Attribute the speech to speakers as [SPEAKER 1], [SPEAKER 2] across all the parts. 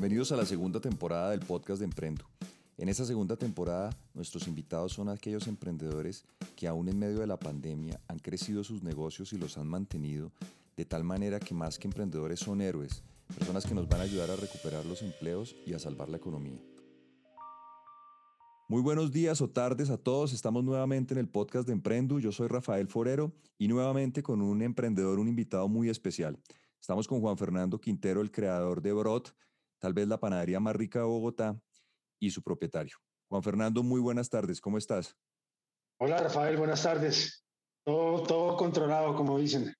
[SPEAKER 1] Bienvenidos a la segunda temporada del podcast de Emprendo. En esta segunda temporada, nuestros invitados son aquellos emprendedores que aún en medio de la pandemia han crecido sus negocios y los han mantenido de tal manera que más que emprendedores son héroes, personas que nos van a ayudar a recuperar los empleos y a salvar la economía. Muy buenos días o tardes a todos. Estamos nuevamente en el podcast de Emprendu. Yo soy Rafael Forero y nuevamente con un emprendedor, un invitado muy especial. Estamos con Juan Fernando Quintero, el creador de Brot, tal vez la panadería más rica de Bogotá, y su propietario. Juan Fernando, muy buenas tardes. ¿Cómo estás?
[SPEAKER 2] Hola, Rafael. Buenas tardes. Todo, todo controlado, como dicen.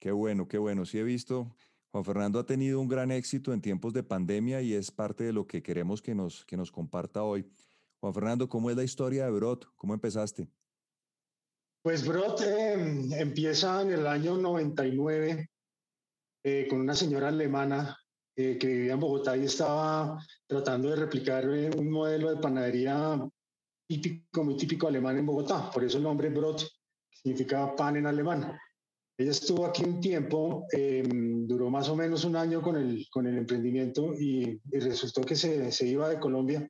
[SPEAKER 1] Qué bueno, qué bueno. Sí he visto. Juan Fernando ha tenido un gran éxito en tiempos de pandemia y es parte de lo que queremos que nos, que nos comparta hoy. Juan Fernando, ¿cómo es la historia de Brot? ¿Cómo empezaste?
[SPEAKER 2] Pues Brot em, empieza en el año 99 eh, con una señora alemana eh, que vivía en Bogotá y estaba tratando de replicar eh, un modelo de panadería típico, muy típico alemán en Bogotá. Por eso el nombre Brot significa pan en alemán. Ella estuvo aquí un tiempo, em, duró más o menos un año con el, con el emprendimiento y, y resultó que se, se iba de Colombia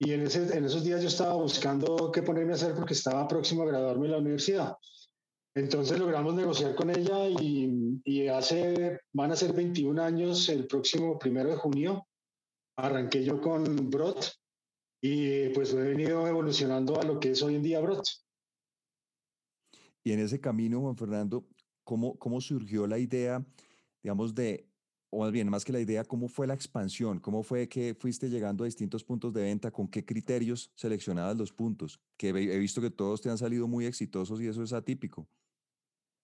[SPEAKER 2] y en, ese, en esos días yo estaba buscando qué ponerme a hacer porque estaba próximo a graduarme en la universidad. Entonces logramos negociar con ella y, y, hace, van a ser 21 años el próximo primero de junio. Arranqué yo con Brot y pues he venido evolucionando a lo que es hoy en día Brot.
[SPEAKER 1] Y en ese camino, Juan Fernando, ¿cómo, cómo surgió la idea, digamos, de o más bien, más que la idea, ¿cómo fue la expansión? ¿Cómo fue que fuiste llegando a distintos puntos de venta? ¿Con qué criterios seleccionabas los puntos? Que he visto que todos te han salido muy exitosos y eso es atípico.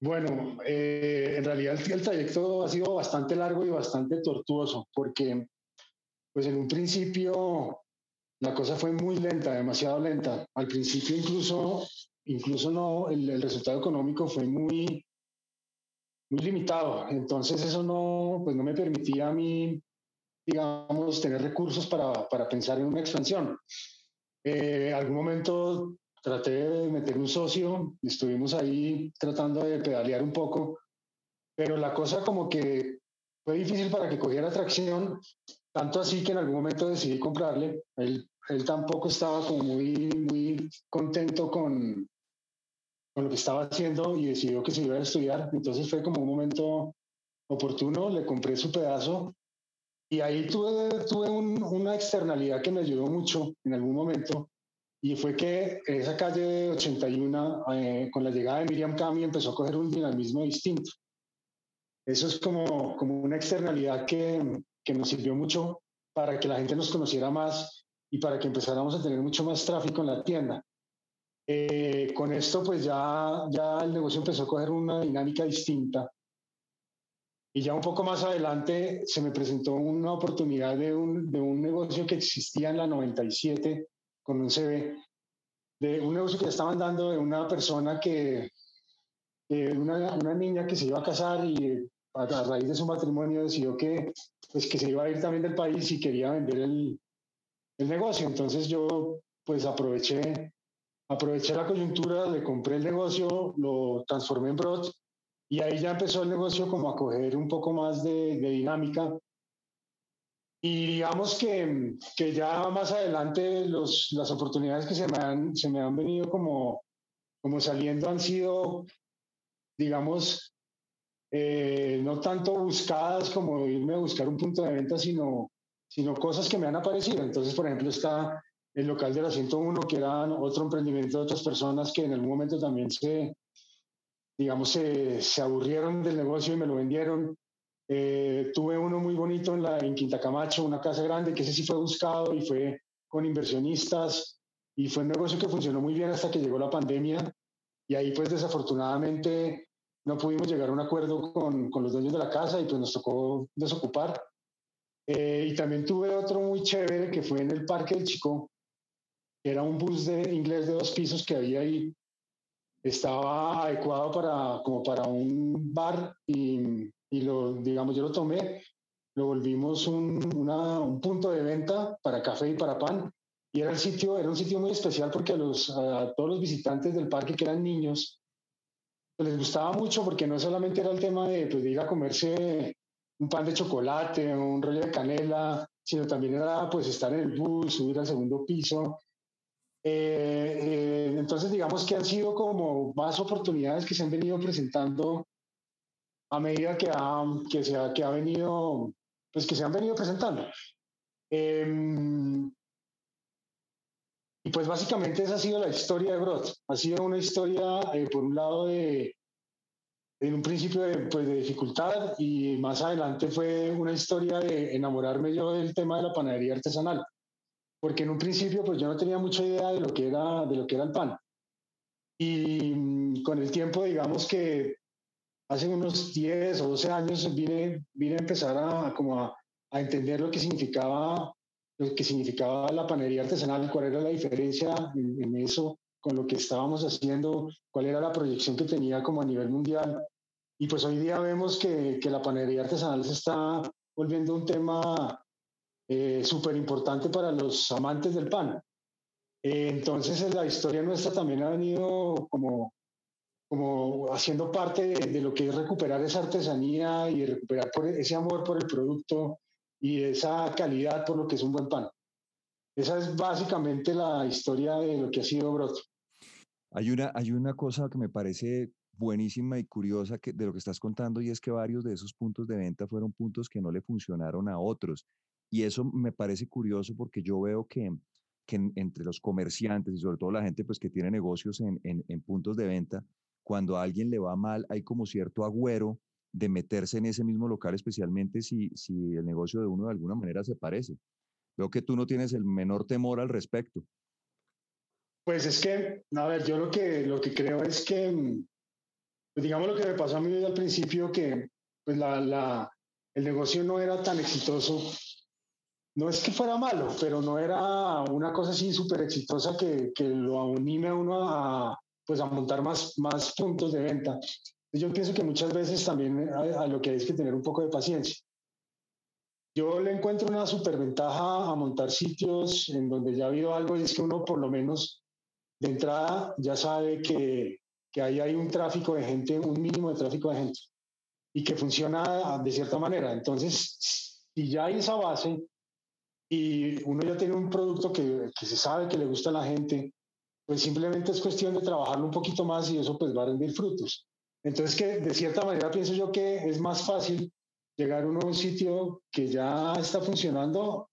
[SPEAKER 2] Bueno, eh, en realidad el, trayecto ha sido bastante largo y bastante tortuoso, porque pues en un principio la cosa fue muy lenta, demasiado lenta. Al principio incluso, incluso no, el, resultado económico fue muy, muy limitado. Entonces eso no, pues no me permitía a mí, digamos, tener recursos para, para pensar en una expansión. Eh, algún momento traté de meter un socio, estuvimos ahí tratando de pedalear un poco, pero la cosa como que fue difícil para que cogiera tracción, tanto así que en algún momento decidí comprarle. Él, él tampoco estaba como muy, muy contento con, con lo que estaba haciendo y decidió que se iba a estudiar. Entonces fue como un momento oportuno, le compré su pedazo y ahí tuve, tuve un, una externalidad que me ayudó mucho en algún momento y fue que esa calle 81, eh, con la llegada de Miriam Cami, empezó a coger un dinamismo distinto. Eso es como, como una externalidad que, que nos sirvió mucho para que la gente nos conociera más y para que empezáramos a tener mucho más tráfico en la tienda. Eh, con esto, pues ya, ya el negocio empezó a coger una dinámica distinta. Y ya un poco más adelante se me presentó una oportunidad de un, de un negocio que existía en la 97 CV, de un negocio que estaban dando de una persona que, una, una, niña que se iba a casar y a, raíz de su matrimonio decidió que, pues, que se iba a ir también del país y quería vender el, el negocio. Entonces yo pues aproveché aproveché la coyuntura, le compré el negocio, lo transformé en Brot y ahí ya empezó el negocio como a coger un poco más de dinámica. Y digamos que, que, ya más adelante los, las oportunidades que se me han, se me han venido como, como saliendo han sido, digamos, eh, no tanto buscadas como irme a buscar un punto de venta, sino, sino cosas que me han aparecido. Entonces, por ejemplo, está el local de la 101, que era otro emprendimiento de otras personas que en algún momento también se, digamos, se, se aburrieron del negocio y me lo vendieron. Eh, tuve uno muy bonito en, la, en Quinta Camacho, una casa grande, que ese sí fue buscado y fue con inversionistas y fue un negocio que funcionó muy bien hasta que llegó la pandemia y ahí pues desafortunadamente no pudimos llegar a un acuerdo con, con los dueños de la casa y pues nos tocó desocupar. Eh, y también tuve otro muy chévere que fue en el Parque del Chico, era un bus de inglés de dos pisos que había ahí. Estaba adecuado para, como para un bar y, y lo, digamos, yo lo tomé, lo volvimos un, una, un punto de venta para café y para pan. Y era, el sitio, era un sitio muy especial porque a, los, a todos los visitantes del parque que eran niños, les gustaba mucho porque no solamente era el tema de, pues, de ir a comerse un pan de chocolate, un rollo de canela, sino también era pues estar en el bus, subir al segundo piso. Eh, eh, entonces digamos que han sido como más oportunidades que se han venido presentando a medida que, ha, que, se ha, que ha venido, pues que se han venido presentando. Em, y pues básicamente esa ha sido la historia de Grot. Ha sido una historia, eh, por un lado, de, en un principio de, pues, de, dificultad y más adelante fue una historia de enamorarme yo del tema de la panadería artesanal. Porque en un principio pues yo no tenía mucha idea de lo que era, de lo que era el pan. Y mm, con el tiempo, digamos que hace unos 10 o 12 años vine, vine a empezar a, como a, a entender lo que significaba lo que significaba la panería artesanal, cuál era la diferencia en, eso con lo que estábamos haciendo, cuál era la proyección que tenía como a nivel mundial. Y pues hoy día vemos que, que la panería artesanal se está volviendo un tema eh, súper importante para los amantes del pan. Eh, entonces la historia nuestra también ha venido como, como haciendo parte de, de, lo que es recuperar esa artesanía y recuperar por ese amor por el producto y esa calidad por lo que es un buen pan. Esa es básicamente la historia de lo que ha sido Broto.
[SPEAKER 1] Hay una, hay una cosa que me parece buenísima y curiosa que, de lo que estás contando y es que varios de esos puntos de venta fueron puntos que no le funcionaron a otros. Y eso me parece curioso porque yo veo que, que entre los comerciantes y sobre todo la gente pues, que tiene negocios en, en, en puntos de venta, cuando a alguien le va mal hay como cierto agüero de meterse en ese mismo local, especialmente si, si el negocio de uno de alguna manera se parece. Veo que tú no tienes el menor temor al respecto.
[SPEAKER 2] Pues es que, a ver, yo lo que, lo que creo es que, pues digamos lo que me pasó a mí al principio, que pues la, la, el negocio no era tan exitoso. No es que fuera malo, pero no era una cosa así súper exitosa que, que lo anime a uno a, pues a montar más, más puntos de venta. Yo pienso que muchas veces también a, lo que hay que tener un poco de paciencia. Yo le encuentro una superventaja a montar sitios en donde ya ha habido algo y es que uno por lo menos de entrada ya sabe que, que ahí hay un tráfico de gente, un mínimo de tráfico de gente y que funciona de cierta manera. Entonces, si ya hay esa base y uno ya tiene un producto que, que se sabe que le gusta a la gente, pues simplemente es cuestión de trabajarlo un poquito más y eso pues va a rendir frutos. Entonces, que de cierta manera pienso yo que es más fácil llegar a un sitio que ya está funcionando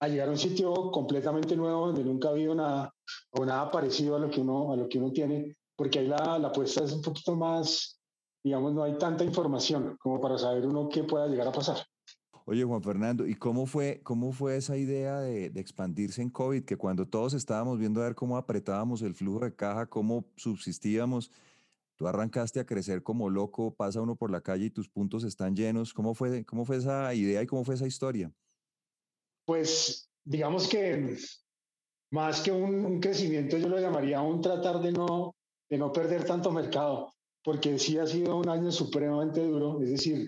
[SPEAKER 2] a llegar a un sitio completamente nuevo donde nunca ha habido nada o nada parecido a lo que uno, a lo que uno tiene, porque ahí la, la apuesta es un poquito más, digamos, no hay tanta información como para saber uno qué pueda llegar a pasar.
[SPEAKER 1] Oye, Juan Fernando, ¿y cómo fue, cómo fue esa idea de, de, expandirse en COVID? Que cuando todos estábamos viendo a ver cómo apretábamos el flujo de caja, cómo subsistíamos, Tú arrancaste a crecer como loco, pasa uno por la calle y tus puntos están llenos. ¿Cómo fue, cómo fue esa idea y cómo fue esa historia?
[SPEAKER 2] Pues digamos que más que un, crecimiento, yo lo llamaría un tratar de no, de no perder tanto mercado, porque sí ha sido un año supremamente duro. Es decir,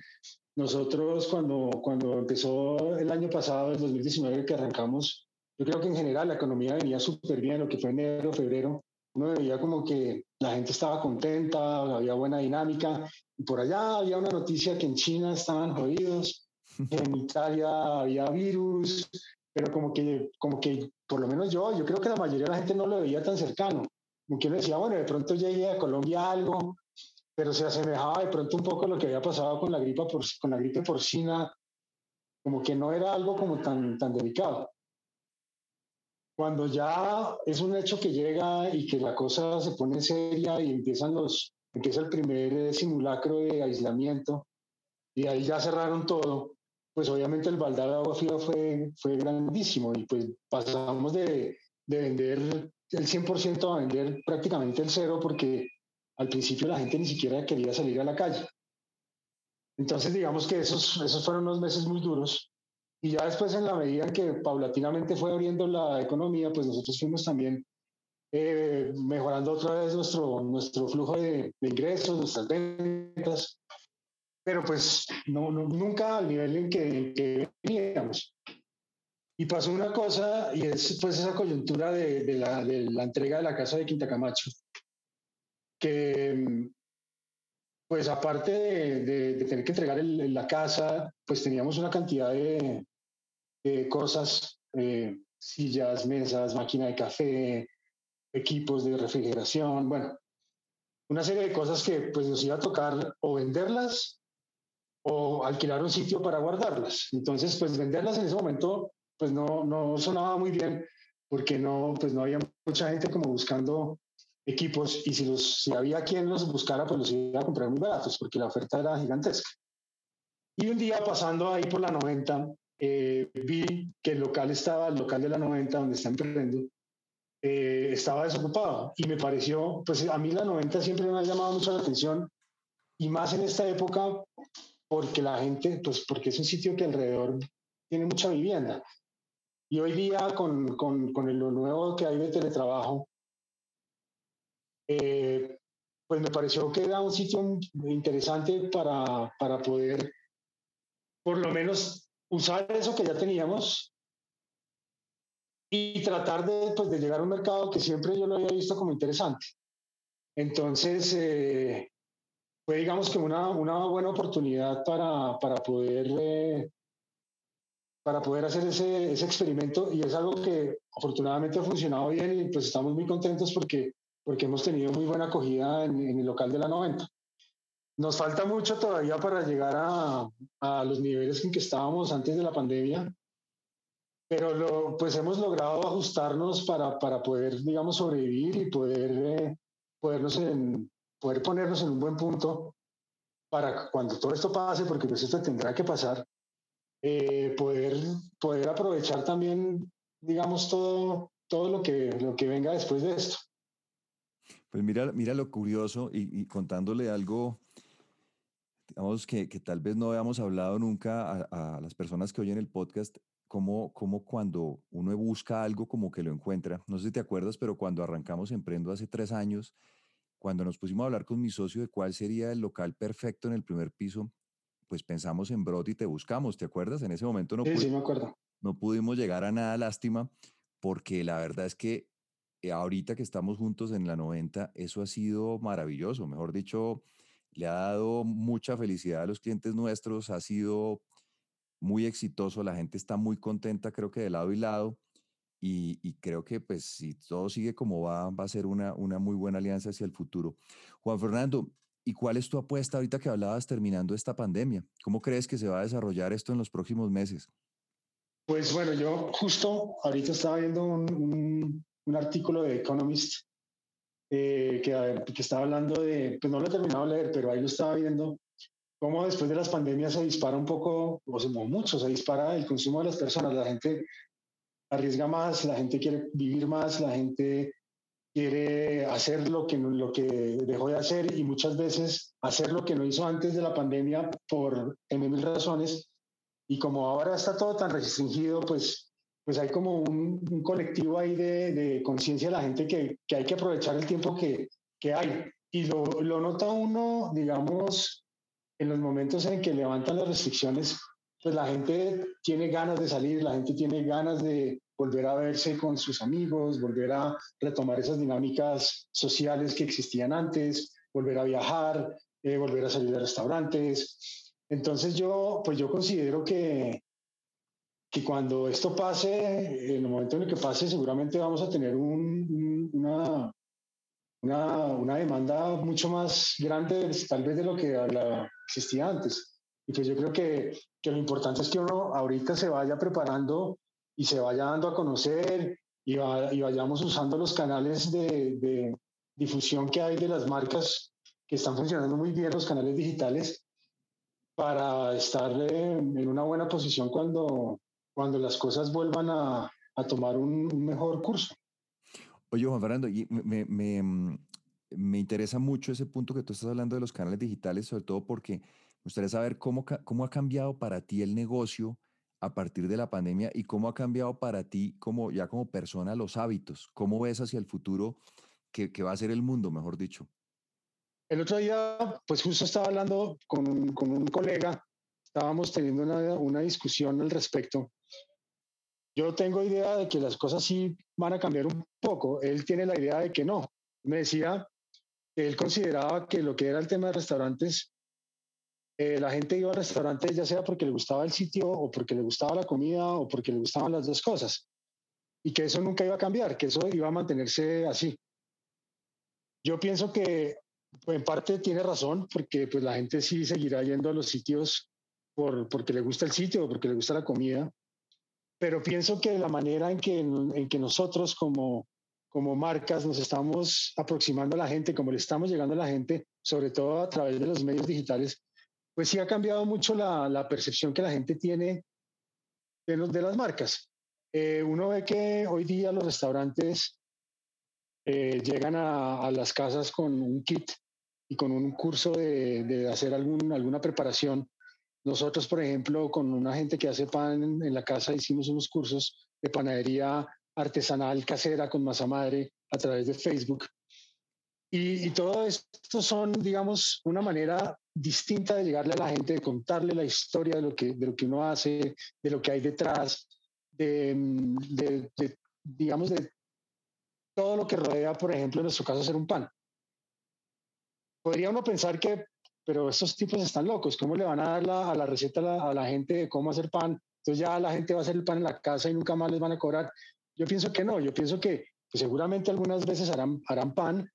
[SPEAKER 2] nosotros cuando, cuando empezó el año pasado, el 2019, que arrancamos, yo creo que en general la economía venía súper bien, lo que fue enero, febrero, uno veía como que la gente estaba contenta, había buena dinámica. Y por allá había una noticia que en China estaban jodidos, en Italia había virus, pero como que, como que, por lo menos yo, yo creo que la mayoría de la gente no lo veía tan cercano. Como que uno decía, bueno, de pronto llegué a Colombia algo, pero se asemejaba de pronto un poco a lo que había pasado con la gripe, por, con la gripe porcina, como que no era algo como tan, tan delicado. Cuando ya es un hecho que llega y que la cosa se pone seria y empiezan los, empieza el primer eh, simulacro de aislamiento y ahí ya cerraron todo, pues obviamente el baldado de agua fría fue, fue grandísimo y pues pasamos de, de vender el 100% a vender prácticamente el cero porque al principio la gente ni siquiera quería salir a la calle. Entonces digamos que esos, esos fueron unos meses muy duros y ya después, en la medida en que paulatinamente fue abriendo la economía, pues nosotros fuimos también eh, mejorando otra vez nuestro, nuestro flujo de, ingresos, nuestras ventas, pero pues no, nunca al nivel en que, en veníamos. Y pasó una cosa, y es pues esa coyuntura de, de, la, de la entrega de la casa de Quinta Camacho, que pues aparte de, tener que entregar la casa, pues teníamos una cantidad de, cosas, eh, sillas, mesas, máquina de café, equipos de refrigeración, bueno, una serie de cosas que pues nos iba a tocar o venderlas o alquilar un sitio para guardarlas. Entonces, pues venderlas en ese momento pues no, no sonaba muy bien porque no, pues no había mucha gente como buscando equipos y si, los, si había quien los buscara, pues los iba a comprar muy baratos porque la oferta era gigantesca. Y un día pasando ahí por la 90, eh, vi que el local estaba, el local de la 90 donde está emprendiendo, eh, estaba desocupado y me pareció, pues a mí la 90 siempre me ha llamado mucho la atención y más en esta época porque la gente, pues porque es un sitio que alrededor tiene mucha vivienda. Y hoy día con, con, con lo nuevo que hay de teletrabajo, eh, pues me pareció que era un sitio interesante para, para poder por lo menos usar eso que ya teníamos y tratar de, pues, de llegar a un mercado que siempre yo lo había visto como interesante. Entonces, eh, fue digamos que una, una buena oportunidad para, para poder eh, para poder hacer ese, ese, experimento y es algo que afortunadamente ha funcionado bien y pues estamos muy contentos porque porque hemos tenido muy buena acogida en, el local de la 90. Nos falta mucho todavía para llegar a, a, los niveles en que estábamos antes de la pandemia, pero lo, pues hemos logrado ajustarnos para, para poder, digamos, sobrevivir y poder, eh, podernos en, poder ponernos en un buen punto para cuando todo esto pase, porque pues esto tendrá que pasar, eh, poder, poder aprovechar también, digamos, todo, todo lo, que, lo que venga después de esto.
[SPEAKER 1] Pues mira, mira lo curioso y, contándole algo, digamos que, que, tal vez no habíamos hablado nunca a, las personas que oyen el podcast, como, como cuando uno busca algo como que lo encuentra. No sé si te acuerdas, pero cuando arrancamos Emprendo hace tres años, cuando nos pusimos a hablar con mi socio de cuál sería el local perfecto en el primer piso, pues pensamos en Brot y te buscamos, ¿te acuerdas? En ese momento no,
[SPEAKER 2] sí, sí, me acuerdo.
[SPEAKER 1] no pudimos llegar a nada, lástima, porque la verdad es que ahorita que estamos juntos en la 90, eso ha sido maravilloso. Mejor dicho, le ha dado mucha felicidad a los clientes nuestros, ha sido muy exitoso, la gente está muy contenta, creo que de lado y lado. Y, creo que pues si todo sigue como va, va a ser una, una muy buena alianza hacia el futuro. Juan Fernando, ¿y cuál es tu apuesta ahorita que hablabas terminando esta pandemia? ¿Cómo crees que se va a desarrollar esto en los próximos meses?
[SPEAKER 2] Pues bueno, yo justo ahorita estaba viendo un artículo de Economist eh, que, que, estaba hablando de, pues no lo he terminado de leer, pero ahí lo estaba viendo, cómo después de las pandemias se dispara un poco, o se, mucho, se dispara el consumo de las personas, la gente arriesga más, la gente quiere vivir más, la gente quiere hacer lo que, lo que dejó de hacer y muchas veces hacer lo que no hizo antes de la pandemia por en mil razones. Y como ahora está todo tan restringido, pues pues hay como un, colectivo ahí de, conciencia de la gente que, hay que aprovechar el tiempo que, hay. Y lo, nota uno, digamos, en los momentos en que levantan las restricciones, pues la gente tiene ganas de salir, la gente tiene ganas de volver a verse con sus amigos, volver a retomar esas dinámicas sociales que existían antes, volver a viajar, eh, volver a salir de restaurantes. Entonces yo, pues yo considero que, que cuando esto pase, en el momento en el que pase, seguramente vamos a tener una, una, demanda mucho más grande, tal vez de lo que existía antes. Y pues yo creo que, que, lo importante es que uno ahorita se vaya preparando y se vaya dando a conocer y, y vayamos usando los canales de, de, difusión que hay de las marcas que están funcionando muy bien, los canales digitales, para estar en una buena posición cuando, cuando las cosas vuelvan a, a tomar un, mejor curso.
[SPEAKER 1] Oye, Juan Fernando, me, me, mm, me, interesa mucho ese punto que tú estás hablando de los canales digitales, sobre todo porque me gustaría saber cómo, cómo ha cambiado para ti el negocio a partir de la pandemia y cómo ha cambiado para ti como ya como persona los hábitos. ¿Cómo ves hacia el futuro que, que va a ser el mundo, mejor dicho?
[SPEAKER 2] El otro día, pues justo estaba hablando con, con un colega, estábamos teniendo una, una discusión al respecto yo tengo idea de que las cosas sí van a cambiar un poco. Él tiene la idea de que no. Me decía él consideraba que lo que era el tema de restaurantes, eh, la gente iba a restaurantes ya sea porque le gustaba el sitio o porque le gustaba la comida o porque le gustaban las dos cosas. Y que eso nunca iba a cambiar, que eso iba a mantenerse así. Yo pienso que pues, en parte tiene razón, porque pues la gente sí seguirá yendo a los sitios por, porque le gusta el sitio porque le gusta la comida. Pero pienso que la manera en que, en que nosotros como, como marcas nos estamos aproximando a la gente, como le estamos llegando a la gente, sobre todo a través de los medios digitales, pues sí ha cambiado mucho la, la percepción que la gente tiene de, los, de las marcas. Eh, uno ve que hoy día los restaurantes eh, llegan a, a, las casas con un kit y con un curso de, de, hacer algún, alguna preparación. Nosotros, por ejemplo, con una gente que hace pan en, la casa, hicimos unos cursos de panadería artesanal casera con masa madre a través de Facebook. Y, y, todo esto son, digamos, una manera distinta de llegarle a la gente, de contarle la historia de lo que, de lo que uno hace, de lo que hay detrás, de, de, de digamos, de todo lo que rodea, por ejemplo, en nuestro caso, hacer un pan. Podría uno pensar que, pero estos tipos están locos, ¿cómo le van a dar la, a la receta a la, gente de cómo hacer pan? Entonces ya la gente va a hacer el pan en la casa y nunca más les van a cobrar. Yo pienso que no, yo pienso que, que seguramente algunas veces harán, harán pan,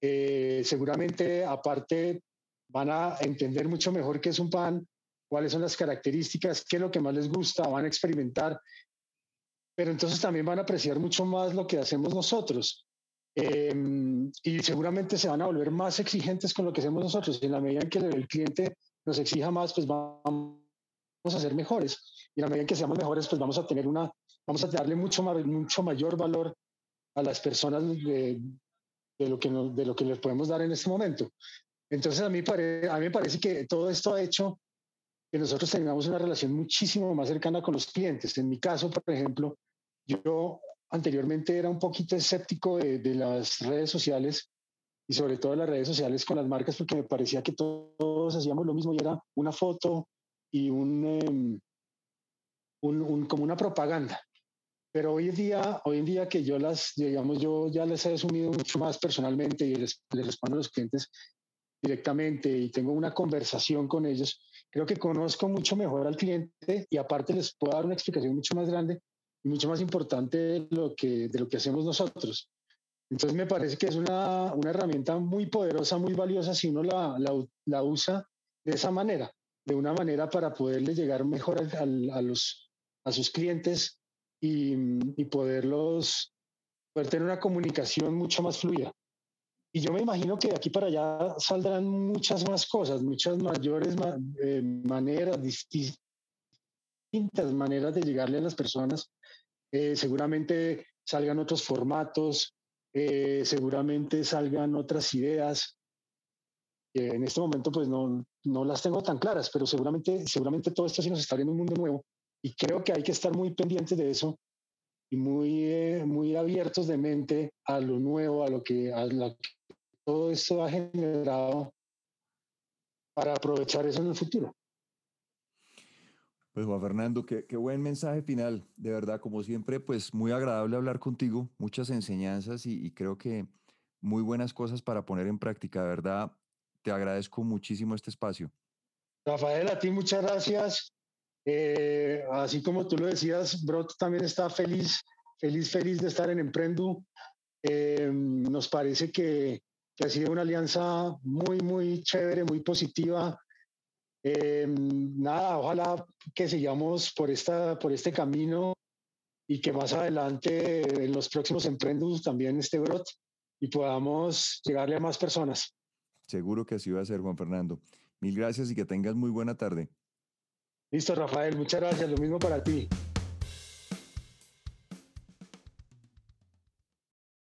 [SPEAKER 2] eh, seguramente aparte van a entender mucho mejor qué es un pan, cuáles son las características, qué es lo que más les gusta, van a experimentar, pero entonces también van a apreciar mucho más lo que hacemos nosotros. Eh, y seguramente se van a volver más exigentes con lo que hacemos nosotros. Y en la medida en que el cliente nos exija más, pues vamos a ser mejores. Y en la medida en que seamos mejores, pues vamos a tener una vamos a darle mucho, mucho mayor valor a las personas de, de lo, que de lo que les podemos dar en este momento. Entonces, a mí, pare, a mí me parece que todo esto ha hecho que nosotros tengamos una relación muchísimo más cercana con los clientes. En mi caso, por ejemplo, yo anteriormente era un poquito escéptico de, de las redes sociales y sobre todo las redes sociales con las marcas porque me parecía que todos hacíamos lo mismo y era una foto y un, um, un, un, como una propaganda. Pero hoy en día, hoy en día que yo las, digamos, yo ya les he asumido mucho más personalmente y les, les respondo a los clientes directamente y tengo una conversación con ellos, creo que conozco mucho mejor al cliente y aparte les puedo dar una explicación mucho más grande mucho más importante de lo que, de lo que hacemos nosotros. Entonces me parece que es una, una herramienta muy poderosa, muy valiosa si uno la, la, la, usa de esa manera, de una manera para poderle llegar mejor a, a, a los, a sus clientes y, y poderlos, poder tener una comunicación mucho más fluida. Y yo me imagino que de aquí para allá saldrán muchas más cosas, muchas mayores ma eh, maneras, distintas maneras de llegarle a las personas. Eh, seguramente salgan otros formatos, eh, seguramente salgan otras ideas. en este momento pues no, no las tengo tan claras, pero seguramente, seguramente todo esto sí nos está abriendo un mundo nuevo y creo que hay que estar muy pendientes de eso y muy, eh, muy abiertos de mente a lo nuevo, a lo que, a todo esto ha generado para aprovechar eso en el futuro.
[SPEAKER 1] Pues Juan Fernando, qué, qué, buen mensaje final. De verdad, como siempre, pues muy agradable hablar contigo, muchas enseñanzas y, y creo que muy buenas cosas para poner en práctica. De verdad, te agradezco muchísimo este espacio.
[SPEAKER 2] Rafael, a ti muchas gracias. Eh, así como tú lo decías, Brot también está feliz, feliz, feliz de estar en Emprendu. Eh, nos parece que, que, ha sido una alianza muy, muy chévere, muy positiva. Eh, nada, ojalá que sigamos por, esta, por este camino y que más adelante en los próximos Emprendus también esté Brot y podamos llegarle a más personas.
[SPEAKER 1] Seguro que así va a ser, Juan Fernando. Mil gracias y que tengas muy buena tarde.
[SPEAKER 2] Listo, Rafael, muchas gracias. Lo mismo para ti.